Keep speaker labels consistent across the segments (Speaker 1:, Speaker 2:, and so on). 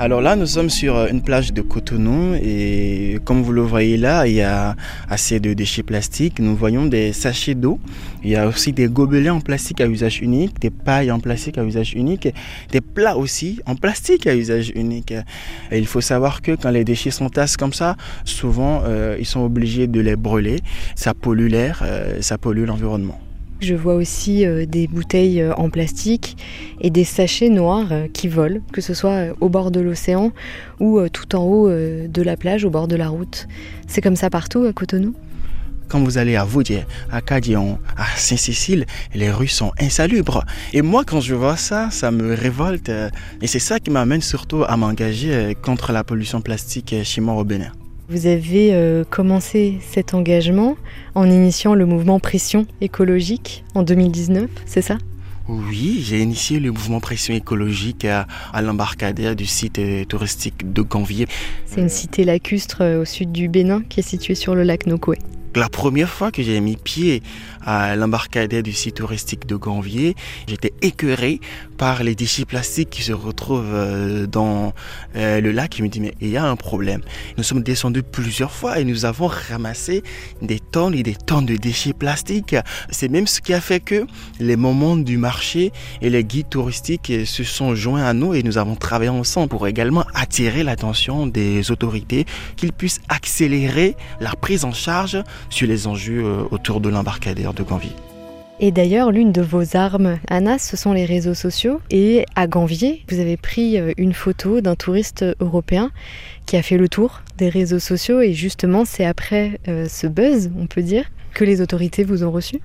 Speaker 1: Alors là, nous sommes sur euh, une plage de Cotonou et comme vous le voyez là, il y a assez de déchets plastiques. Nous voyons des sachets d'eau. Il y a aussi des gobelets en plastique à usage unique, des pailles en plastique à usage unique, des plats aussi en plastique à usage unique. Il faut savoir que quand les déchets sont tasses comme ça, souvent euh, ils sont obligés de les brûler. Ça pollue l'air, euh, ça pollue l'environnement.
Speaker 2: Je vois aussi euh, des bouteilles euh, en plastique et des sachets noirs euh, qui volent, que ce soit au bord de l'océan ou tout en haut de la plage, au bord de la route. C'est comme ça partout à Cotonou?
Speaker 1: Quand vous allez à Vaudier, à Cadion, à Saint-Cécile, les rues sont insalubres. Et moi, quand je vois ça, ça me révolte. Et c'est ça qui m'amène surtout à m'engager contre la pollution plastique chez moi au Bénin.
Speaker 2: Vous avez euh, commencé cet engagement en initiant le mouvement Pression écologique en 2019, c'est ça?
Speaker 1: Oui, j'ai initié le mouvement Pression écologique à, l'embarcadère du site euh, touristique de Ganvier.
Speaker 2: C'est une cité lacustre euh, au sud du Bénin qui est située sur le lac Nokoué.
Speaker 1: La première fois que j'ai mis pied à l'embarcadère du site touristique de Ganvier, j'étais écœuré par les déchets plastiques qui se retrouvent euh, dans euh, le lac. Je me dis, mais il y a un problème. Nous sommes descendus plusieurs fois et nous avons ramassé des tonnes et des tonnes de déchets plastiques. C'est même ce qui a fait que les moments du marché et les guides touristiques se sont joints à nous et nous avons travaillé ensemble pour également attirer l'attention des autorités qu'ils puissent accélérer la prise en charge sur les enjeux euh, autour de l'embarcadère de Ganvier.
Speaker 2: Et d'ailleurs, l'une de vos armes, Anna, ce sont les réseaux sociaux. Et à Ganvier, vous avez pris euh, une photo d'un touriste européen qui a fait le tour des réseaux sociaux. Et justement, c'est après euh, ce buzz, on peut dire, que les autorités vous ont reçu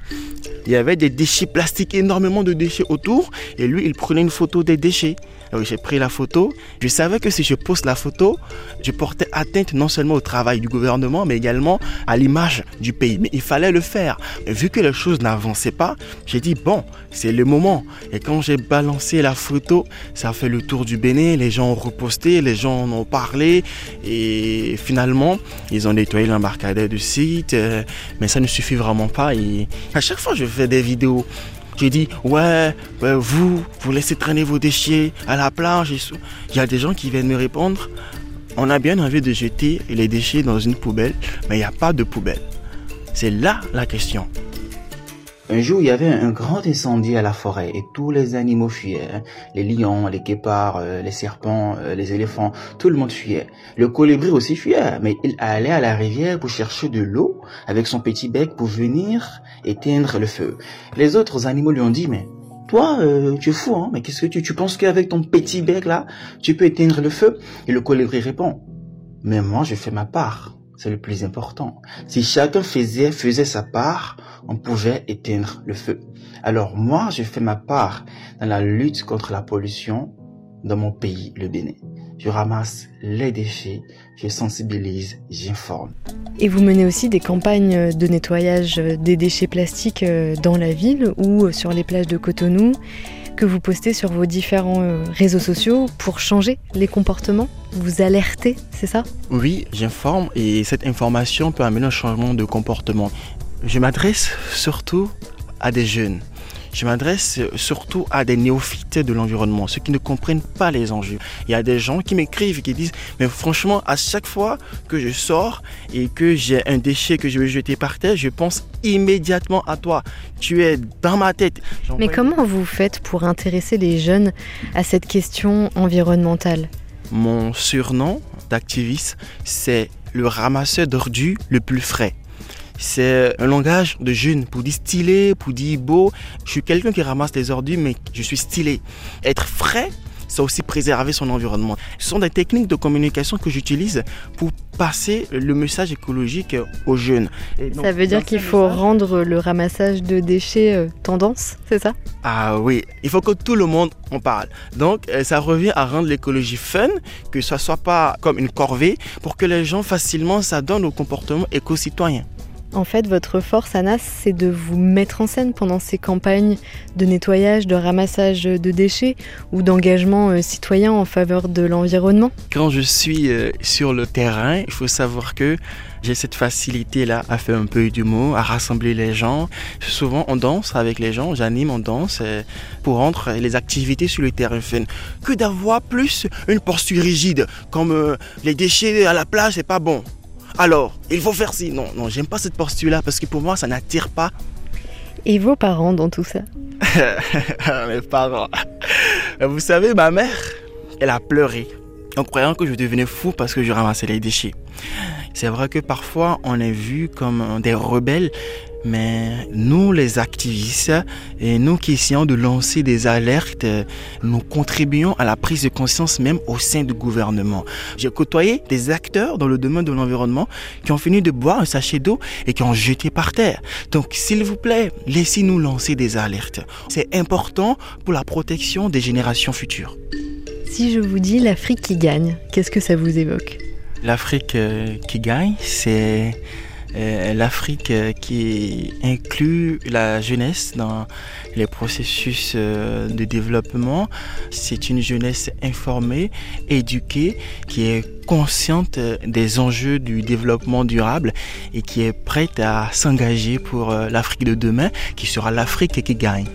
Speaker 1: Il y avait des déchets plastiques, énormément de déchets autour. Et lui, il prenait une photo des déchets. J'ai pris la photo. Je savais que si je poste la photo, je portais atteinte non seulement au travail du gouvernement, mais également à l'image du pays. Mais il fallait le faire. vu que les choses n'avançaient pas, j'ai dit, bon, c'est le moment. Et quand j'ai balancé la photo, ça a fait le tour du Bénin. Les gens ont reposté, les gens en ont parlé. Et finalement, ils ont nettoyé l'embarcadère du site. Euh, mais ça ne suffit vraiment pas. Et à chaque fois, je fais des vidéos j'ai dit, ouais, vous, vous laissez traîner vos déchets à la plage. Il y a des gens qui viennent me répondre, on a bien envie de jeter les déchets dans une poubelle, mais il n'y a pas de poubelle. C'est là la question. Un jour, il y avait un grand incendie à la forêt et tous les animaux fuyaient. Les lions, les guépards, euh, les serpents, euh, les éléphants, tout le monde fuyait. Le colibri aussi fuyait, mais il allait à la rivière pour chercher de l'eau avec son petit bec pour venir éteindre le feu. Les autres animaux lui ont dit, mais toi, euh, tu es fou, hein, mais qu'est-ce que tu, tu penses qu'avec ton petit bec là, tu peux éteindre le feu? Et le colibri répond, mais moi, je fais ma part. C'est le plus important. Si chacun faisait, faisait sa part, on pouvait éteindre le feu. Alors moi, je fais ma part dans la lutte contre la pollution dans mon pays, le Bénin. Je ramasse les déchets, je sensibilise, j'informe.
Speaker 2: Et vous menez aussi des campagnes de nettoyage des déchets plastiques euh, dans la ville ou sur les plages de Cotonou que vous postez sur vos différents euh, réseaux sociaux pour changer les comportements Vous alertez, c'est ça?
Speaker 1: Oui, j'informe et cette information peut amener un changement de comportement. Je m'adresse surtout à des jeunes. Je m'adresse surtout à des néophytes de l'environnement, ceux qui ne comprennent pas les enjeux. Il y a des gens qui m'écrivent et qui disent, mais franchement, à chaque fois que je sors et que j'ai un déchet que je vais jeter par terre, je pense immédiatement à toi. Tu es dans ma tête.
Speaker 2: Mais comment vous faites pour intéresser les jeunes à cette question environnementale?
Speaker 1: Mon surnom d'activiste, c'est le ramasseur d'ordures le plus frais. C'est un langage de jeune pour dire stylé, pour dire beau. Je suis quelqu'un qui ramasse les ordures, mais je suis stylé. Être frais, c'est aussi préserver son environnement. Ce sont des techniques de communication que j'utilise pour passer le message écologique aux jeunes.
Speaker 2: ça veut dire qu'il faut rendre le ramassage de déchets euh, tendance, c'est ça?
Speaker 1: Ah oui, il faut que tout le monde en parle. Donc euh, ça revient à rendre l'écologie fun, que ça soit pas comme une corvée, pour que les gens facilement s'adonnent au comportement éco-citoyen.
Speaker 2: En fait, votre force, Anas, c'est de vous mettre en scène pendant ces campagnes de nettoyage, de ramassage de déchets ou d'engagement euh, citoyen en faveur de l'environnement.
Speaker 1: Quand je suis euh, sur le terrain, il faut savoir que j'ai cette facilité-là à faire un peu d'humour, à rassembler les gens. Souvent, on danse avec les gens, j'anime, on danse euh, pour rendre les activités sur le terrain fun. Que d'avoir plus une posture rigide, comme les déchets à la plage, c'est pas bon. Alors, il faut faire ci. Non, non, j'aime pas cette posture-là parce que pour moi, ça n'attire pas.
Speaker 2: Et vos parents dans tout ça
Speaker 1: Mes parents. Vous savez, ma mère, elle a pleuré en croyant que je devenais fou parce que je ramassais les déchets. C'est vrai que parfois on est vu comme des rebelles, mais nous, les activistes, et nous qui essayons de lancer des alertes, nous contribuons à la prise de conscience même au sein du gouvernement. J'ai côtoyé des acteurs dans le domaine de l'environnement qui ont fini de boire un sachet d'eau et qui ont jeté par terre. Donc, s'il vous plaît, laissez-nous lancer des alertes. C'est important pour la protection des générations futures.
Speaker 2: Si je vous dis l'Afrique qui gagne, qu'est-ce que ça vous évoque
Speaker 1: L'Afrique euh, qui gagne, c'est euh, l'Afrique euh, qui inclut la jeunesse dans les processus de développement. C'est une jeunesse informée, éduquée, qui est consciente des enjeux du développement durable et qui est prête à s'engager pour l'Afrique de demain, qui sera l'Afrique qui gagne.